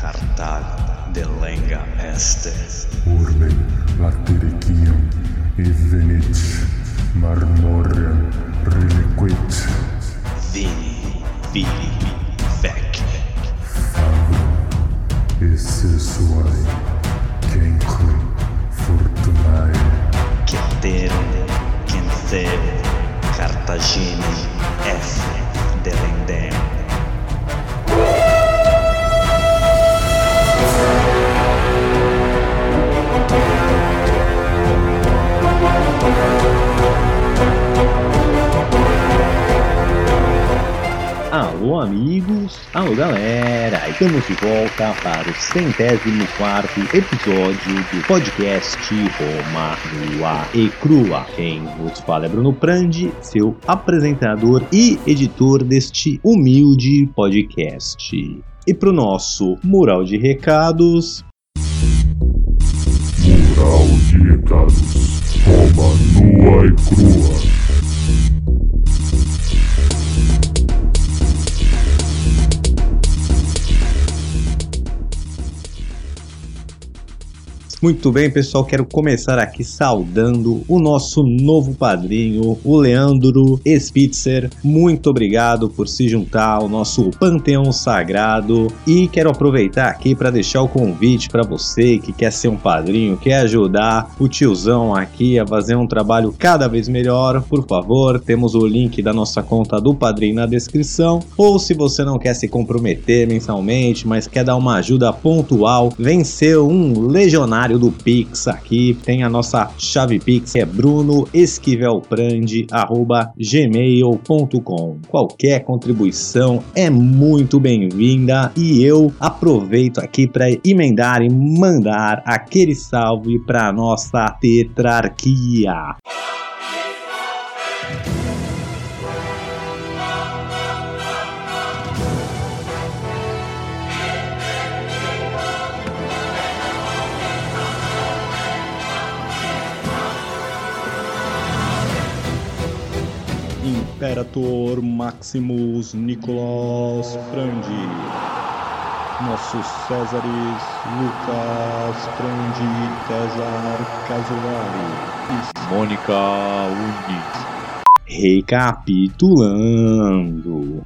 Cartal de lenga este. Urbe latericium evenit marmorem reliquit Vini, vili, vec. esse suae cenque fortunae Ceterum, Cenceu, Cartagine, F. Delendem. Alô, amigos! Alô, galera! Estamos de volta para o centésimo quarto episódio do podcast Roma Nua e Crua. Quem vos fala é Bruno Prandi, seu apresentador e editor deste humilde podcast. E para o nosso mural de recados, mural de recados Roma nua e crua Muito bem, pessoal, quero começar aqui saudando o nosso novo padrinho, o Leandro Spitzer. Muito obrigado por se juntar ao nosso panteão sagrado e quero aproveitar aqui para deixar o convite para você que quer ser um padrinho, quer ajudar o tiozão aqui a fazer um trabalho cada vez melhor. Por favor, temos o link da nossa conta do padrinho na descrição. Ou se você não quer se comprometer mensalmente, mas quer dar uma ajuda pontual, vencer um legionário do Pix aqui. Tem a nossa chave Pix, que é brunoesquivelprandi.gmail.com. Qualquer contribuição é muito bem-vinda e eu aproveito aqui para emendar e mandar aquele salve para nossa tetrarquia. Imperator Maximus Nicolas Frandi. Nossos Césares Lucas Frandi César Casolari e Mônica Unis. Recapitulando.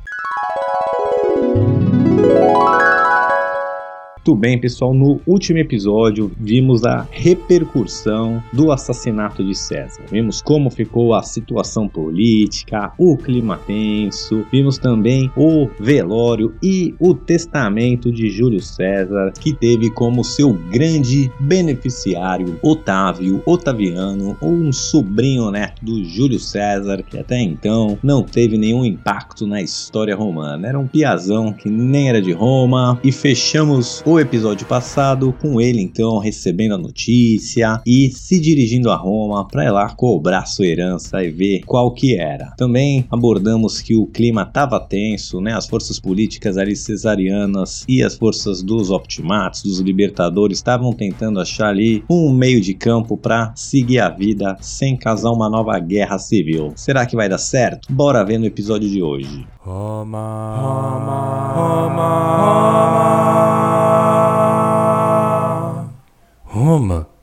Muito bem, pessoal. No último episódio, vimos a repercussão do assassinato de César. Vimos como ficou a situação política, o clima tenso. Vimos também o velório e o testamento de Júlio César, que teve como seu grande beneficiário Otávio Otaviano, um sobrinho neto do Júlio César, que até então não teve nenhum impacto na história romana. Era um piazão que nem era de Roma. E fechamos o episódio passado com ele então recebendo a notícia e se dirigindo a Roma para ir lá cobrar sua herança e ver qual que era. Também abordamos que o clima estava tenso, né? As forças políticas ali cesarianas e as forças dos optimatos, dos libertadores estavam tentando achar ali um meio de campo para seguir a vida sem causar uma nova guerra civil. Será que vai dar certo? Bora ver no episódio de hoje. Roma, Roma, Roma, Roma,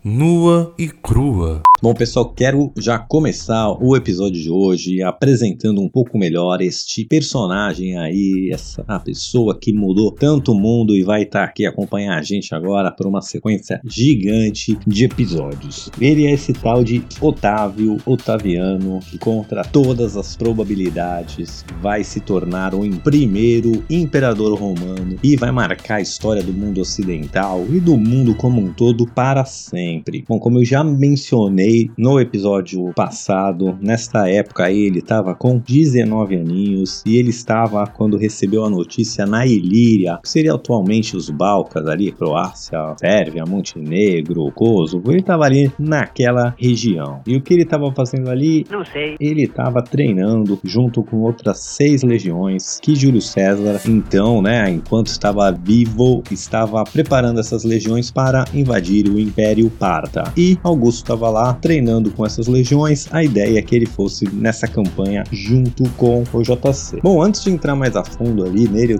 Nua e crua. Bom, pessoal, quero já começar o episódio de hoje apresentando um pouco melhor este personagem aí, essa pessoa que mudou tanto o mundo e vai estar aqui acompanhar a gente agora por uma sequência gigante de episódios. Ele é esse tal de Otávio Otaviano, que contra todas as probabilidades vai se tornar o primeiro imperador romano e vai marcar a história do mundo ocidental e do mundo como um todo para sempre. Bom, como eu já mencionei no episódio passado, nesta época ele estava com 19 aninhos e ele estava quando recebeu a notícia na Ilíria, que seria atualmente os Balcãs ali, Croácia, Sérvia, Montenegro, Kosovo, ele estava ali naquela região. E o que ele estava fazendo ali? Não sei. Ele estava treinando junto com outras seis legiões que Júlio César, então, né, enquanto estava vivo, estava preparando essas legiões para invadir o Império Parta. E Augusto estava lá treinando com essas legiões, a ideia é que ele fosse nessa campanha junto com o JC. Bom, antes de entrar mais a fundo ali nele, eu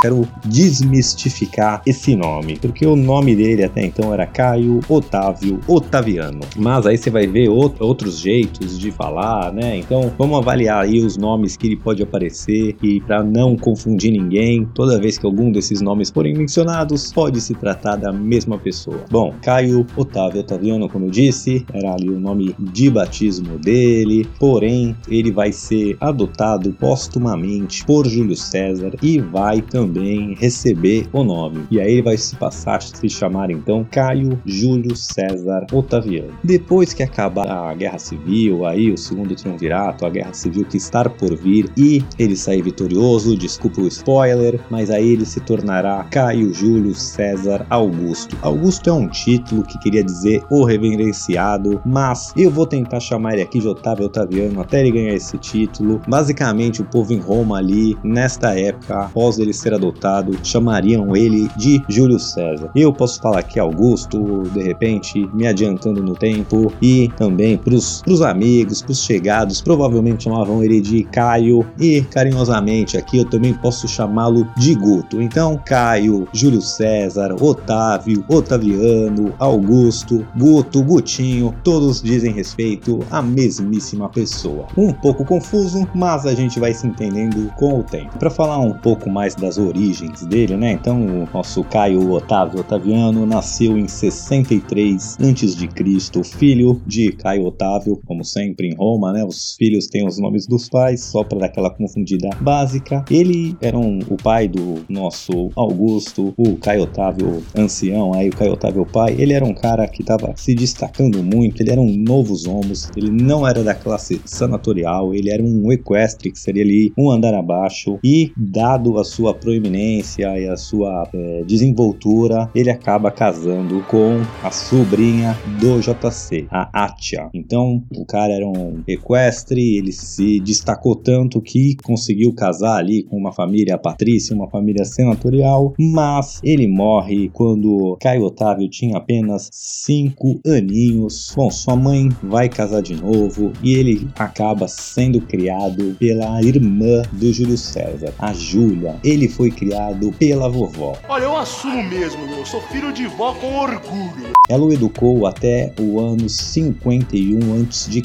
quero desmistificar esse nome, porque o nome dele até então era Caio Otávio Otaviano. Mas aí você vai ver outros jeitos de falar, né? Então vamos avaliar aí os nomes que ele pode aparecer e para não confundir ninguém, toda vez que algum desses nomes forem mencionados, pode se tratar da mesma pessoa. Bom, Caio Otávio Otaviano, como eu disse, era ali o nome de batismo dele, porém ele vai ser adotado postumamente por Júlio César e vai também receber o nome. E aí ele vai se passar a se chamar então Caio Júlio César Otaviano. Depois que acabar a Guerra Civil, aí o segundo triunvirato, a Guerra Civil que está por vir e ele sair vitorioso, desculpa o spoiler, mas aí ele se tornará Caio Júlio César Augusto. Augusto é um título que queria dizer o reverenciado, mas eu vou tentar chamar ele aqui de Otávio Otaviano até ele ganhar esse título. Basicamente, o povo em Roma ali, nesta época, após ele ser adotado, chamariam ele de Júlio César. Eu posso falar aqui Augusto, de repente, me adiantando no tempo, e também para os amigos, para os chegados, provavelmente chamavam ele de Caio, e carinhosamente aqui eu também posso chamá-lo de Guto. Então, Caio, Júlio César, Otávio, Otaviano, Augusto, Guto, Gutinho, todos dizem respeito à mesmíssima pessoa. Um pouco confuso, mas a gente vai se entendendo com o tempo. Para falar um pouco mais das origens dele, né? Então, o nosso Caio Otávio Otaviano nasceu em 63 a.C., filho de Caio Otávio, como sempre em Roma, né? Os filhos têm os nomes dos pais, só para dar aquela confundida básica. Ele era um, o pai do nosso Augusto, o Caio Otávio ancião, aí o Caio Otávio pai. Ele era um cara que estava se destacando muito, ele era um novos homos, ele não era da classe sanatorial, ele era um equestre, que seria ali um andar abaixo, e dado a sua proeminência e a sua é, desenvoltura, ele acaba casando com a sobrinha do JC, a Atia. Então, o cara era um equestre, ele se destacou tanto que conseguiu casar ali com uma família patrícia, uma família senatorial, mas ele morre quando Caio Otávio tinha apenas 5 aninhos. Bom, sua mãe vai casar de novo e ele acaba sendo criado pela irmã do Júlio César, a Júlia. Ele foi criado pela vovó. Olha, eu assumo mesmo, eu sou filho de vó com orgulho. Ela o educou até o ano 51 a.C.,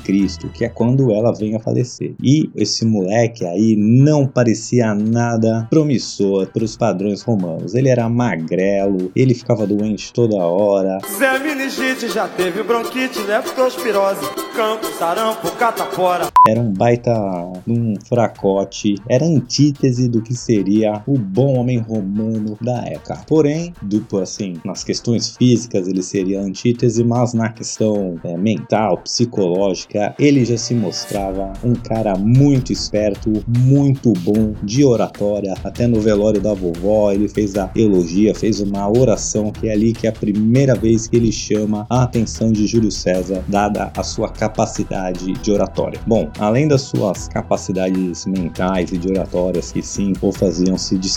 que é quando ela vem a falecer. E esse moleque aí não parecia nada promissor para os padrões romanos. Ele era magrelo, ele ficava doente toda hora. Zé Meningite já teve bronquite, leptospirose, campo, sarampo, catapora. Era um baita um fracote, era antítese do que seria o bom homem romano da época. Porém, duplo assim, nas questões físicas ele seria antítese, mas na questão é, mental, psicológica, ele já se mostrava um cara muito esperto, muito bom de oratória. Até no velório da vovó, ele fez a elogia, fez uma oração que é ali que é a primeira vez que ele chama a atenção de Júlio César, dada a sua capacidade de oratória. Bom, além das suas capacidades mentais e de oratórias que sim o faziam se destacar,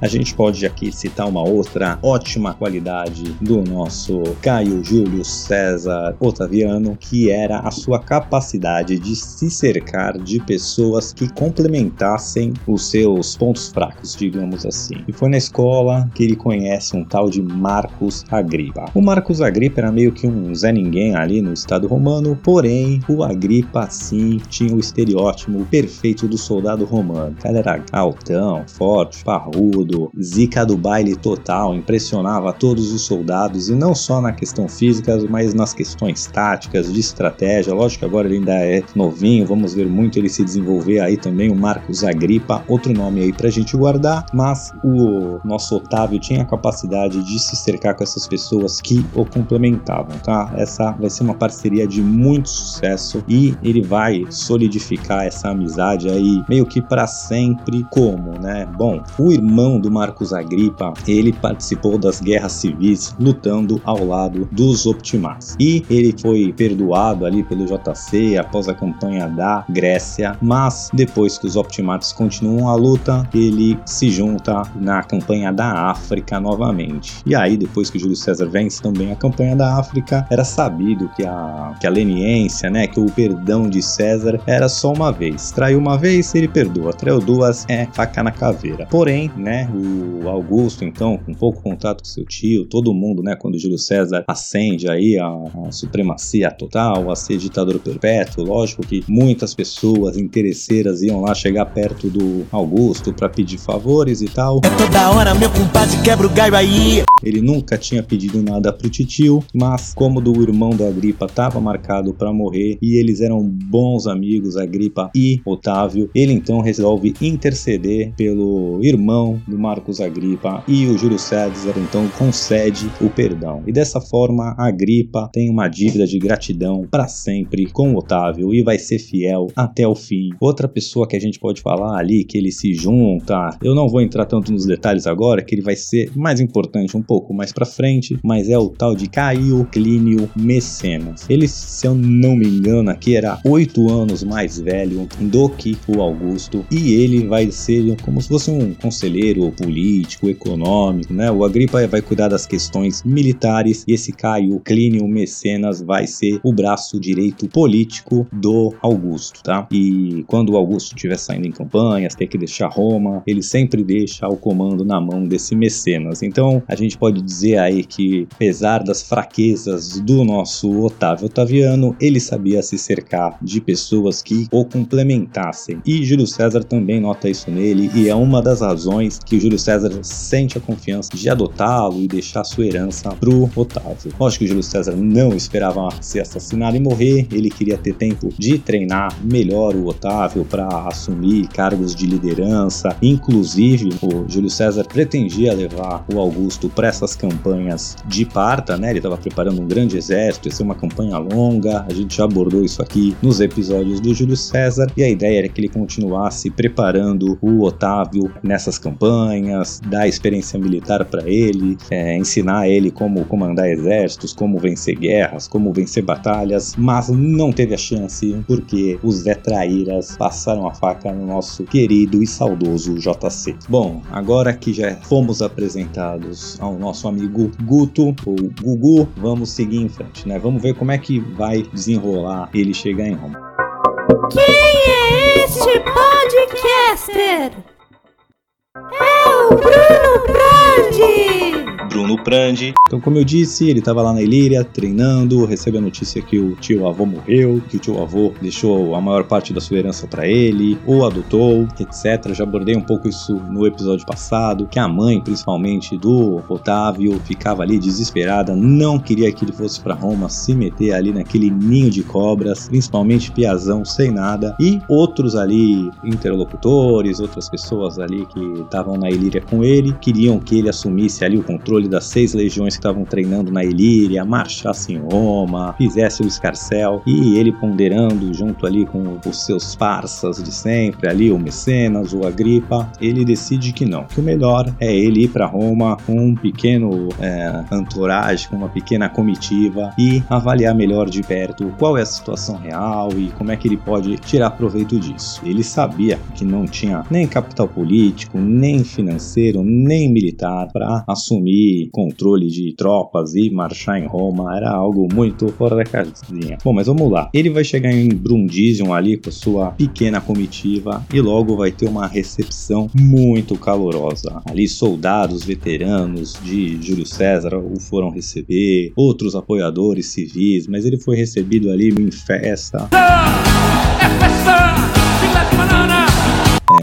a gente pode aqui citar uma outra ótima qualidade do nosso Caio Júlio César Otaviano, que era a sua capacidade de se cercar de pessoas que complementassem os seus pontos fracos, digamos assim. E foi na escola que ele conhece um tal de Marcos Agripa. O Marcos Agripa era meio que um Zé Ninguém ali no Estado Romano, porém o Agripa sim tinha o estereótipo perfeito do soldado romano. Cara era altão, forte, parrudo, zica do baile total, impressionava todos os soldados e não só na questão física, mas nas questões táticas, de estratégia. Lógico que agora ele ainda é novinho, vamos ver muito ele se desenvolver aí também. O Marcos Agripa, outro nome aí pra gente guardar, mas o nosso Otávio tinha a capacidade de se cercar com essas pessoas que o complementavam, tá? Essa vai ser uma parceria de muito sucesso e ele vai solidificar essa amizade aí meio que para sempre como, né? Bom, o irmão do Marcos Agripa, ele participou das guerras civis lutando ao lado dos Optimates. E ele foi perdoado ali pelo JC após a campanha da Grécia, mas depois que os Optimates continuam a luta, ele se junta na campanha da África novamente. E aí, depois que Júlio César vence também a campanha da África, era sabido que a, que a leniência, né, que o perdão de César era só uma vez. Traiu uma vez, ele perdoa. Traiu duas, é faca na caveira. Porém, Né, o Augusto, então, com pouco contato com seu tio, todo mundo, né, quando Júlio César acende aí a, a supremacia total, a ser ditador perpétuo, lógico que muitas pessoas interesseiras iam lá chegar perto do Augusto para pedir favores e tal. Toda hora meu compadre quebra o galho aí. Ele nunca tinha pedido nada pro titio, mas como do irmão da Agripa estava marcado para morrer e eles eram bons amigos, Agripa e Otávio, ele então resolve interceder pelo irmão do Marcos Agripa e o Júlio César então concede o perdão. E dessa forma, Agripa tem uma dívida de gratidão para sempre com Otávio e vai ser fiel até o fim. Outra pessoa que a gente pode falar ali que ele se junta, eu não vou entrar tanto nos detalhes agora, que ele vai ser mais importante um pouco mais para frente, mas é o tal de Caio Clínio Mecenas. Ele, se eu não me engano, aqui era oito anos mais velho do que o Augusto e ele vai ser como se fosse um conselheiro político, econômico, né? O Agripa vai cuidar das questões militares e esse Caio Clínio Mecenas vai ser o braço direito político do Augusto, tá? E quando o Augusto estiver saindo em campanhas, ter que deixar Roma, ele sempre deixa o comando na mão desse Mecenas. Então, a gente pode dizer aí que, apesar das fraquezas do nosso Otávio Otaviano, ele sabia se cercar de pessoas que o complementassem. E Júlio César também nota isso nele e é uma das razões que Júlio César sente a confiança de adotá-lo e deixar sua herança pro Otávio. Lógico que Júlio César não esperava ser assassinado e morrer, ele queria ter tempo de treinar melhor o Otávio para assumir cargos de liderança. Inclusive, o Júlio César pretendia levar o Augusto para essas campanhas de parta, né? Ele estava preparando um grande exército, ia ser uma campanha longa. A gente já abordou isso aqui nos episódios do Júlio César e a ideia era que ele continuasse preparando o Otávio nessas campanhas, dar experiência militar para ele, é, ensinar ele como comandar exércitos, como vencer guerras, como vencer batalhas, mas não teve a chance porque os Zé Traíras passaram a faca no nosso querido e saudoso JC. Bom, agora que já fomos apresentados ao nosso amigo Guto, ou Gugu, vamos seguir em frente, né? Vamos ver como é que vai desenrolar ele chegar em Roma. Quem é este podcaster? É o Bruno Brandi! Bruno Prandi. Então, como eu disse, ele estava lá na Ilíria treinando, recebe a notícia que o tio avô morreu, que o tio avô deixou a maior parte da sua herança para ele, ou adotou, etc. Já abordei um pouco isso no episódio passado, que a mãe, principalmente do Otávio, ficava ali desesperada, não queria que ele fosse para Roma se meter ali naquele ninho de cobras, principalmente Piazão sem nada, e outros ali interlocutores, outras pessoas ali que estavam na Ilíria com ele, queriam que ele assumisse ali o controle das seis legiões que estavam treinando na Ilíria, marchasse em Roma, fizesse o escarcel e ele ponderando junto ali com os seus parças de sempre, ali o Mecenas, o Agripa, ele decide que não, que o melhor é ele ir para Roma com um pequeno é, entourage, com uma pequena comitiva e avaliar melhor de perto qual é a situação real e como é que ele pode tirar proveito disso. Ele sabia que não tinha nem capital político, nem financeiro, nem militar para assumir controle de tropas e marchar em Roma era algo muito fora da casinha. Bom, mas vamos lá. Ele vai chegar em Brundisium ali com sua pequena comitiva e logo vai ter uma recepção muito calorosa. Ali soldados veteranos de Júlio César o foram receber, outros apoiadores civis, mas ele foi recebido ali em festa. É,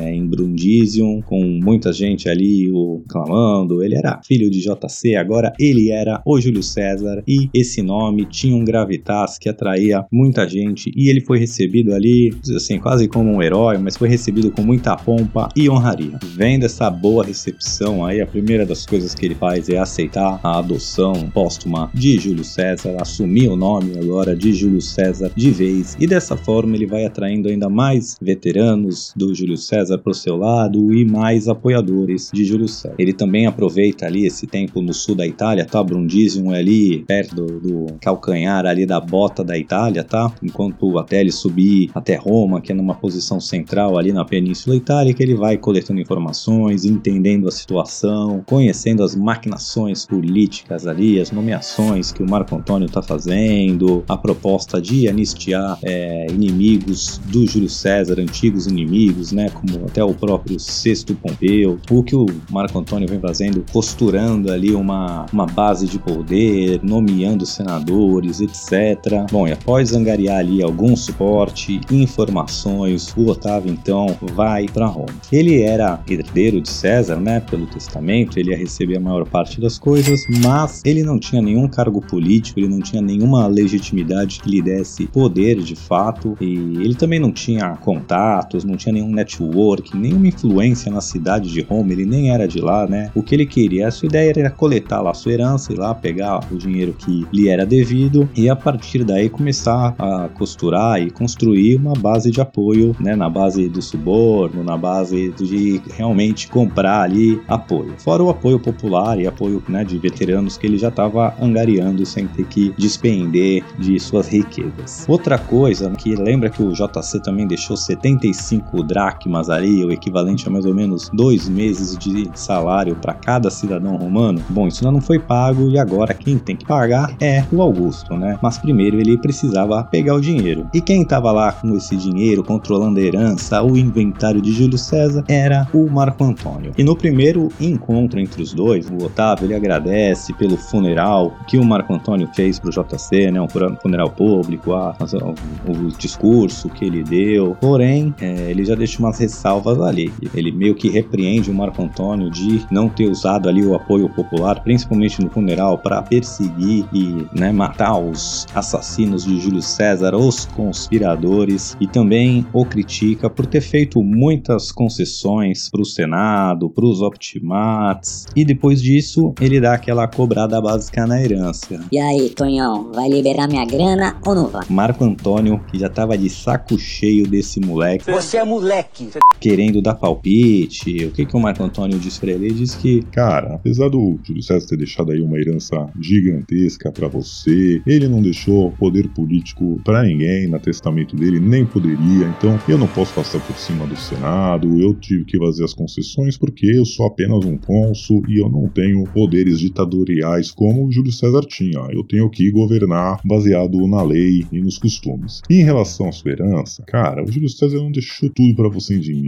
em Brundisium, com muita gente ali o clamando. Ele era filho de JC, agora ele era o Júlio César e esse nome tinha um gravitas que atraía muita gente e ele foi recebido ali, assim, quase como um herói, mas foi recebido com muita pompa e honraria. Vendo essa boa recepção aí, a primeira das coisas que ele faz é aceitar a adoção póstuma de Júlio César, assumir o nome agora de Júlio César de vez e dessa forma ele vai atraindo ainda mais veteranos do Júlio César para o seu lado e mais apoiadores de Júlio César. Ele também aproveita ali esse tempo no sul da Itália, tá? Brundisium é ali perto do, do calcanhar ali da bota da Itália, tá? Enquanto até ele subir até Roma, que é numa posição central ali na Península Itálica, ele vai coletando informações, entendendo a situação, conhecendo as maquinações políticas ali, as nomeações que o Marco Antônio está fazendo, a proposta de anistiar é, inimigos do Júlio César, antigos inimigos, né? Como até o próprio Sexto Pompeu, o que o Marco Antônio vem fazendo, costurando ali uma, uma base de poder, nomeando senadores, etc. Bom, e após angariar ali algum suporte, informações, o Otávio então vai para Roma. Ele era herdeiro de César, né, pelo testamento, ele ia receber a maior parte das coisas, mas ele não tinha nenhum cargo político, ele não tinha nenhuma legitimidade que lhe desse poder de fato, e ele também não tinha contatos, não tinha nenhum network, nenhuma influência na cidade de Roma, ele nem era de lá, né? O que ele queria, a sua ideia era coletar lá a sua herança, ir lá pegar o dinheiro que lhe era devido e a partir daí começar a costurar e construir uma base de apoio, né, na base do suborno, na base de realmente comprar ali apoio. Fora o apoio popular e apoio, né, de veteranos que ele já estava angariando sem ter que despender de suas riquezas. Outra coisa que lembra que o JC também deixou 75 dracmas o equivalente a mais ou menos dois meses de salário para cada cidadão romano. Bom, isso não foi pago e agora quem tem que pagar é o Augusto, né? Mas primeiro ele precisava pegar o dinheiro. E quem estava lá com esse dinheiro, controlando a herança, o inventário de Júlio César, era o Marco Antônio. E no primeiro encontro entre os dois, o Otávio ele agradece pelo funeral que o Marco Antônio fez pro JC, né? Um funeral público, a, a, o, o discurso que ele deu. Porém, é, ele já deixa umas ressalvas ali. Ele meio que repreende o Marco Antônio de não ter usado ali o apoio popular, principalmente no funeral, para perseguir e né, matar os assassinos de Júlio César, os conspiradores, e também o critica por ter feito muitas concessões para o Senado, para os optimates, e depois disso ele dá aquela cobrada básica na herança. E aí, Tonhão, vai liberar minha grana ou não vai? Marco Antônio, que já tava de saco cheio desse moleque, Você é moleque. Querendo dar palpite. O que, que o Marco Antônio disse pra ele? Ele disse que Cara, apesar do Júlio César ter deixado aí uma herança gigantesca pra você, ele não deixou poder político pra ninguém na testamento dele, nem poderia. Então, eu não posso passar por cima do Senado. Eu tive que fazer as concessões porque eu sou apenas um cônsul e eu não tenho poderes ditatoriais como o Júlio César tinha. Eu tenho que governar baseado na lei e nos costumes. E em relação à sua herança, cara, o Júlio César não deixou tudo pra você em dinheiro,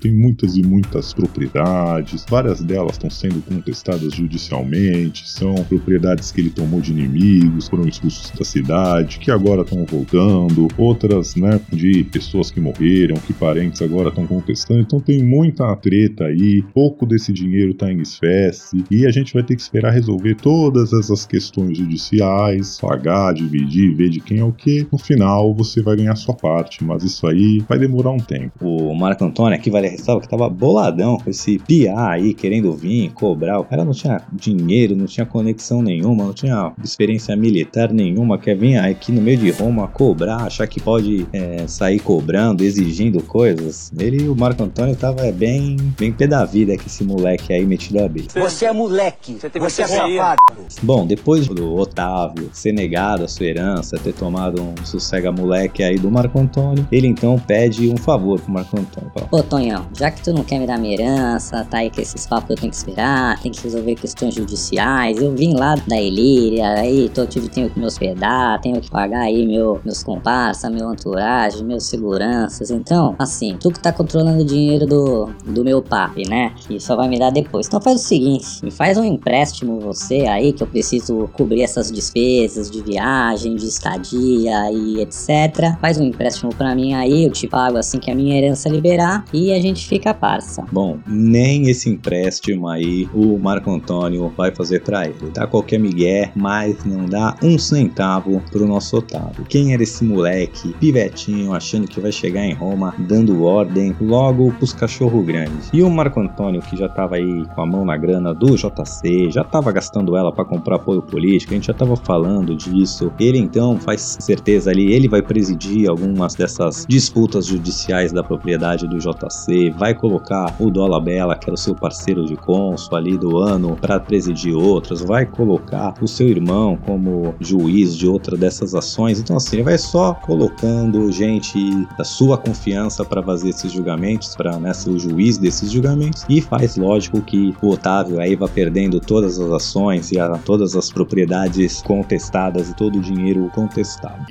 tem muitas e muitas propriedades, várias delas estão sendo contestadas judicialmente, são propriedades que ele tomou de inimigos, foram expulsos da cidade, que agora estão voltando, outras, né, de pessoas que morreram, que parentes agora estão contestando, então tem muita treta aí, pouco desse dinheiro tá em espécie, e a gente vai ter que esperar resolver todas essas questões judiciais, pagar, dividir, ver de quem é o que, no final você vai ganhar sua parte, mas isso aí vai demorar um tempo. o Marco Antônio, aqui vale a ressalva, que tava boladão com esse piá aí, querendo vir, cobrar. O cara não tinha dinheiro, não tinha conexão nenhuma, não tinha experiência militar nenhuma, quer vir aqui no meio de Roma cobrar, achar que pode é, sair cobrando, exigindo coisas. Ele, o Marco Antônio, tava bem, bem pé da vida com esse moleque aí metido a besta. Você é moleque. Você é safado. Bom, depois do Otávio ser negado a sua herança, ter tomado um sossega moleque aí do Marco Antônio, ele então pede um favor pro Marco Antônio. Fala, Ô, Tonhão, já que tu não quer me dar minha herança, tá aí com esses papos eu tenho que esperar, tem que resolver questões judiciais, eu vim lá da Ilíria, aí tô, tive, tenho que me hospedar, tenho que pagar aí meu, meus comparsas, meu entourage, meus seguranças, então, assim, tu que tá controlando o dinheiro do, do meu papi, né, que só vai me dar depois. Então faz o seguinte, me faz um empréstimo você aí, que eu preciso cobrir essas despesas de viagem, de estadia e etc. Faz um empréstimo pra mim aí, eu te pago assim que a minha herança liberar e a gente fica parça. Bom, nem esse empréstimo aí o Marco Antônio vai fazer pra ele. Dá qualquer migué, mas não dá um centavo pro nosso Otávio. Quem era esse moleque, pivetinho, achando que vai chegar em Roma, dando ordem logo pros cachorro grandes? E o Marco Antônio, que já tava aí com a mão na grana do JC, já tava gastando ela pra comprar apoio político, a gente já tava falando disso. Ele então faz certeza ali, ele vai presidir algumas dessas disputas judiciais da propriedade do JC, vai colocar o Dola Bela, que era o seu parceiro de cônsul ali do ano, para presidir outras, vai colocar o seu irmão como juiz de outra dessas ações. Então assim, ele vai só colocando gente da sua confiança para fazer esses julgamentos, para né, ser o juiz desses julgamentos e faz lógico que o Otávio aí vai perdendo todas as ações e a, todas as propriedades contestadas e todo o dinheiro contestado.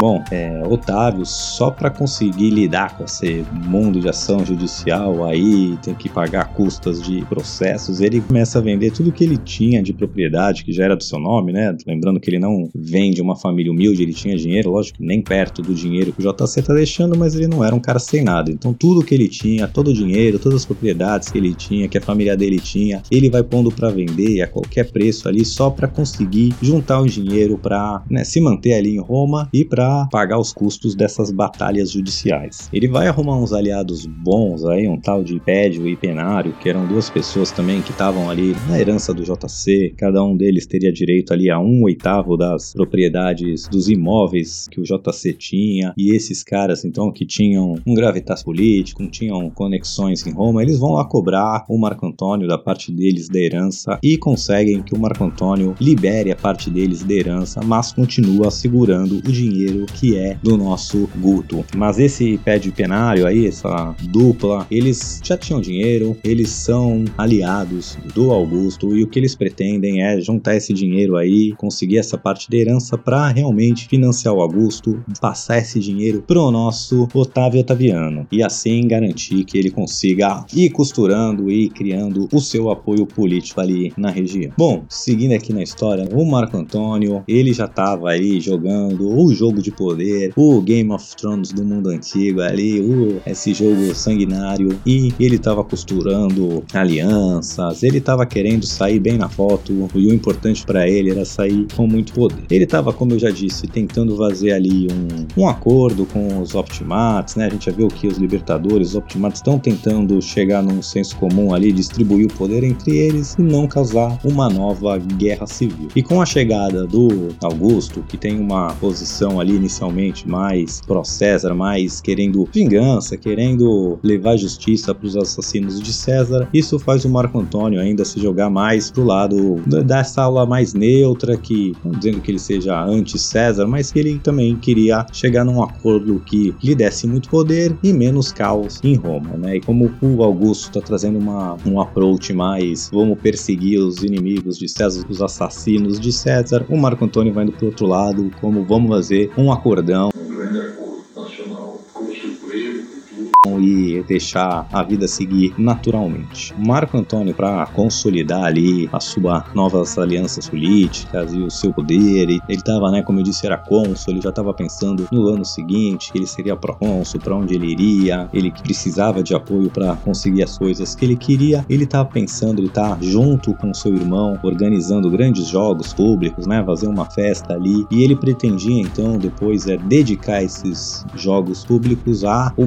Bom, é, Otávio, só para conseguir lidar com esse mundo de ação judicial aí, tem que pagar custas de processos, ele começa a vender tudo que ele tinha de propriedade, que já era do seu nome, né? Lembrando que ele não vem de uma família humilde, ele tinha dinheiro, lógico nem perto do dinheiro que o JC tá deixando, mas ele não era um cara sem nada. Então tudo que ele tinha, todo o dinheiro, todas as propriedades que ele tinha, que a família dele tinha, ele vai pondo para vender a qualquer preço ali só para conseguir juntar o dinheiro para né, se manter ali em Roma e para pagar os custos dessas batalhas judiciais. Ele vai arrumar uns aliados bons aí, um tal de Pédio e Penário, que eram duas pessoas também que estavam ali na herança do JC. Cada um deles teria direito ali a um oitavo das propriedades dos imóveis que o JC tinha. E esses caras, então, que tinham um gravitas político, tinham conexões em Roma, eles vão lá cobrar o Marco Antônio da parte deles da herança e conseguem que o Marco Antônio libere a parte deles da herança, mas continua segurando o dinheiro que é do nosso Guto. Mas esse pé de penário aí, essa dupla, eles já tinham dinheiro, eles são aliados do Augusto e o que eles pretendem é juntar esse dinheiro aí, conseguir essa parte da herança para realmente financiar o Augusto, passar esse dinheiro pro nosso Otávio Otaviano e assim garantir que ele consiga ir costurando e criando o seu apoio político ali na região. Bom, seguindo aqui na história, o Marco Antônio, ele já estava aí jogando o jogo de poder, o Game of Thrones do mundo antigo ali, o, esse jogo sanguinário e ele estava costurando alianças, ele estava querendo sair bem na foto e o importante para ele era sair com muito poder. Ele estava, como eu já disse, tentando fazer ali um, um acordo com os Optimates, né? A gente já viu que os Libertadores, os Optimates estão tentando chegar num senso comum ali, distribuir o poder entre eles e não causar uma nova guerra civil. E com a chegada do Augusto, que tem uma posição ali inicialmente mais pró-César, mais querendo vingança, querendo levar justiça para os assassinos de César, isso faz o Marco Antônio ainda se jogar mais pro lado dessa aula mais neutra, que não dizendo que ele seja anti-César, mas que ele também queria chegar num acordo que lhe desse muito poder e menos caos em Roma, né? E como o Augusto está trazendo uma, um approach mais vamos perseguir os inimigos de César, os assassinos de César, o Marco Antônio vai indo pro outro lado, como vamos fazer um acordão e deixar a vida seguir naturalmente. Marco Antônio, para consolidar ali as suas novas alianças políticas e o seu poder, ele estava, né, como eu disse, era cônsul, ele já estava pensando no ano seguinte que ele seria procônsul, para onde ele iria, ele precisava de apoio para conseguir as coisas que ele queria. Ele estava pensando, ele tá junto com seu irmão, organizando grandes jogos públicos, né, fazer uma festa ali, e ele pretendia então depois é dedicar esses jogos públicos a o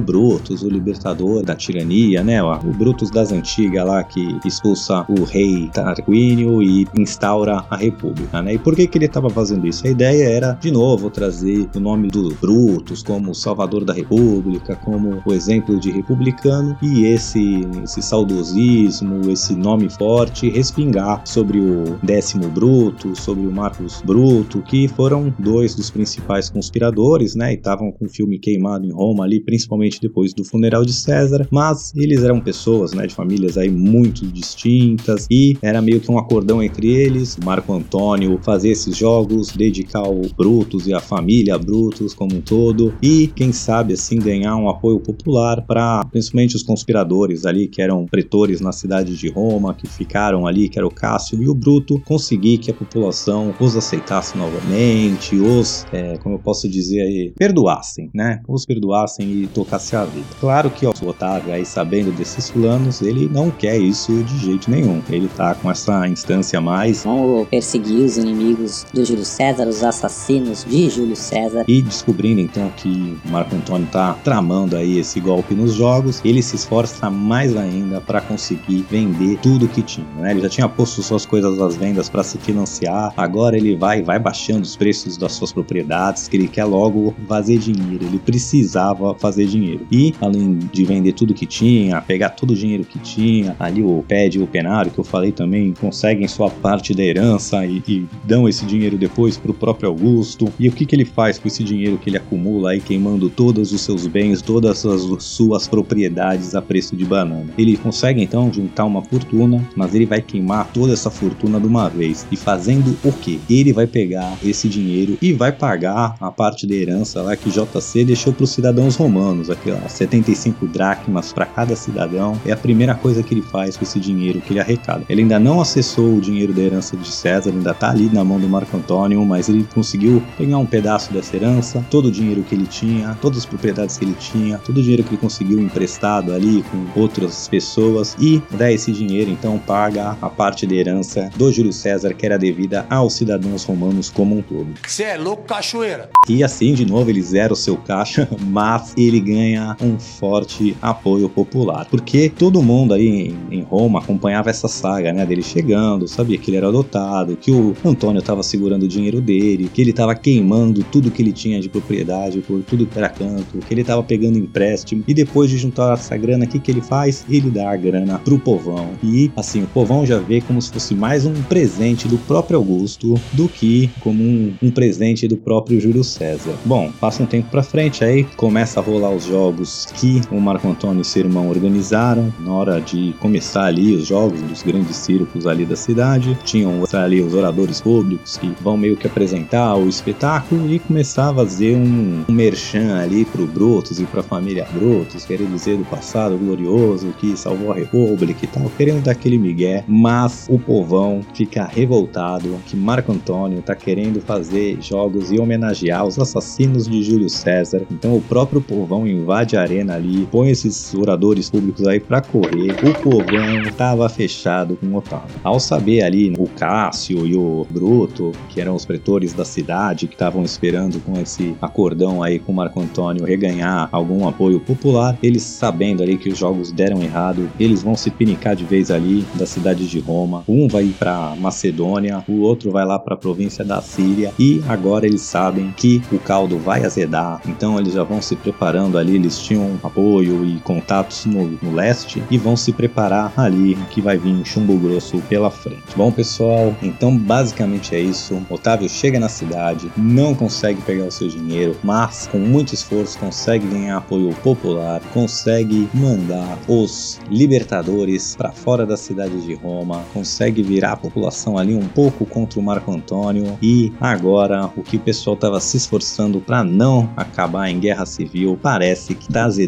Brutus, o libertador da tirania, né? O Brutus das antigas lá que expulsa o rei Tarquínio e instaura a república, né? E por que que ele estava fazendo isso? A ideia era de novo trazer o nome do Brutus como salvador da república, como o exemplo de republicano e esse esse saudosismo, esse nome forte respingar sobre o décimo Bruto, sobre o Marcos Bruto, que foram dois dos principais conspiradores, né? E estavam com o filme queimado em Roma ali, principalmente depois do funeral de César, mas eles eram pessoas, né, de famílias aí muito distintas e era meio que um acordão entre eles. Marco Antônio fazer esses jogos, dedicar o Brutus e a família Brutus como um todo e quem sabe assim ganhar um apoio popular para principalmente os conspiradores ali que eram pretores na cidade de Roma, que ficaram ali, que era o Cássio e o Bruto, conseguir que a população os aceitasse novamente, os, é, como eu posso dizer aí, perdoassem, né? Os perdoassem e tocasse a vida. Claro Claro que ó, o Otávio aí sabendo desses planos, ele não quer isso de jeito nenhum. Ele tá com essa instância mais. Vamos perseguir os inimigos do Júlio César, os assassinos de Júlio César. E descobrindo então que Marco Antônio tá tramando aí esse golpe nos jogos, ele se esforça mais ainda para conseguir vender tudo que tinha. Né? Ele já tinha posto suas coisas às vendas para se financiar, agora ele vai vai baixando os preços das suas propriedades, que ele quer logo fazer dinheiro. Ele precisava fazer dinheiro. E além de vender tudo que tinha, pegar todo o dinheiro que tinha, ali o PED e o Penário, que eu falei também, conseguem sua parte da herança e, e dão esse dinheiro depois para o próprio Augusto. E o que, que ele faz com esse dinheiro que ele acumula aí, queimando todos os seus bens, todas as suas propriedades a preço de banana? Ele consegue então juntar uma fortuna, mas ele vai queimar toda essa fortuna de uma vez. E fazendo o que? Ele vai pegar esse dinheiro e vai pagar a parte da herança lá que JC deixou para os cidadãos romanos, aquela 75 dracmas para cada cidadão. É a primeira coisa que ele faz com esse dinheiro que ele arrecada. Ele ainda não acessou o dinheiro da herança de César, ainda tá ali na mão do Marco Antônio, mas ele conseguiu pegar um pedaço dessa herança, todo o dinheiro que ele tinha, todas as propriedades que ele tinha, todo o dinheiro que ele conseguiu emprestado ali com outras pessoas e dá esse dinheiro, então paga a parte da herança do Júlio César que era devida aos cidadãos romanos como um todo. Você é louco, cachoeira? E assim, de novo, ele zera o seu caixa, mas ele ganha um forte apoio popular. Porque todo mundo aí em Roma acompanhava essa saga, né? Dele chegando, sabia que ele era adotado, que o Antônio estava segurando o dinheiro dele, que ele estava queimando tudo que ele tinha de propriedade por tudo que era canto, que ele estava pegando empréstimo. E depois de juntar essa grana, o que, que ele faz? Ele dá a grana pro povão. E assim, o povão já vê como se fosse mais um presente do próprio Augusto do que como um, um presente do próprio Júlio César. Bom, passa um tempo pra frente, aí começa a rolar os jogos que o Marco Antônio e seu irmão organizaram. Na hora de começar ali os jogos dos grandes circos ali da cidade, tinham ali os oradores públicos que vão meio que apresentar o espetáculo e começar a fazer um, um merchan ali pro Brutus e pra família Brutus, querendo dizer do passado glorioso que salvou a República e tal, querendo dar aquele migué, mas o povão fica revoltado que Marco Antônio tá querendo fazer jogos e homenagear os assassinos de Júlio César. Então o próprio povão invade a arena ali, põe esses oradores públicos aí para correr. O povão tava fechado com o Otávio. Ao saber ali o Cássio e o Bruto, que eram os pretores da cidade, que estavam esperando com esse acordão aí com Marco Antônio reganhar algum apoio popular, eles sabendo ali que os jogos deram errado, eles vão se pinicar de vez ali da cidade de Roma. Um vai para Macedônia, o outro vai lá para a província da Síria e agora eles sabem que o caldo vai azedar, então eles já vão se preparando ali, eles tinham apoio e contatos no, no leste e vão se preparar ali que vai vir chumbo grosso pela frente. Bom, pessoal, então basicamente é isso. Otávio chega na cidade, não consegue pegar o seu dinheiro, mas com muito esforço consegue ganhar apoio popular, consegue mandar os libertadores para fora da cidade de Roma, consegue virar a população ali um pouco contra o Marco Antônio e agora o que o pessoal estava se esforçando para não acabar em guerra civil parece que está azedando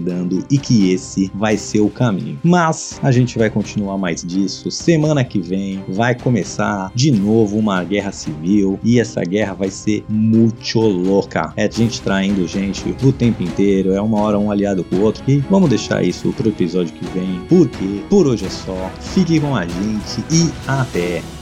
e que esse vai ser o caminho. Mas a gente vai continuar mais disso. Semana que vem vai começar de novo uma guerra civil e essa guerra vai ser muito louca. É gente traindo gente o tempo inteiro, é uma hora um aliado com o outro. E vamos deixar isso pro episódio que vem, porque por hoje é só. Fique com a gente e até!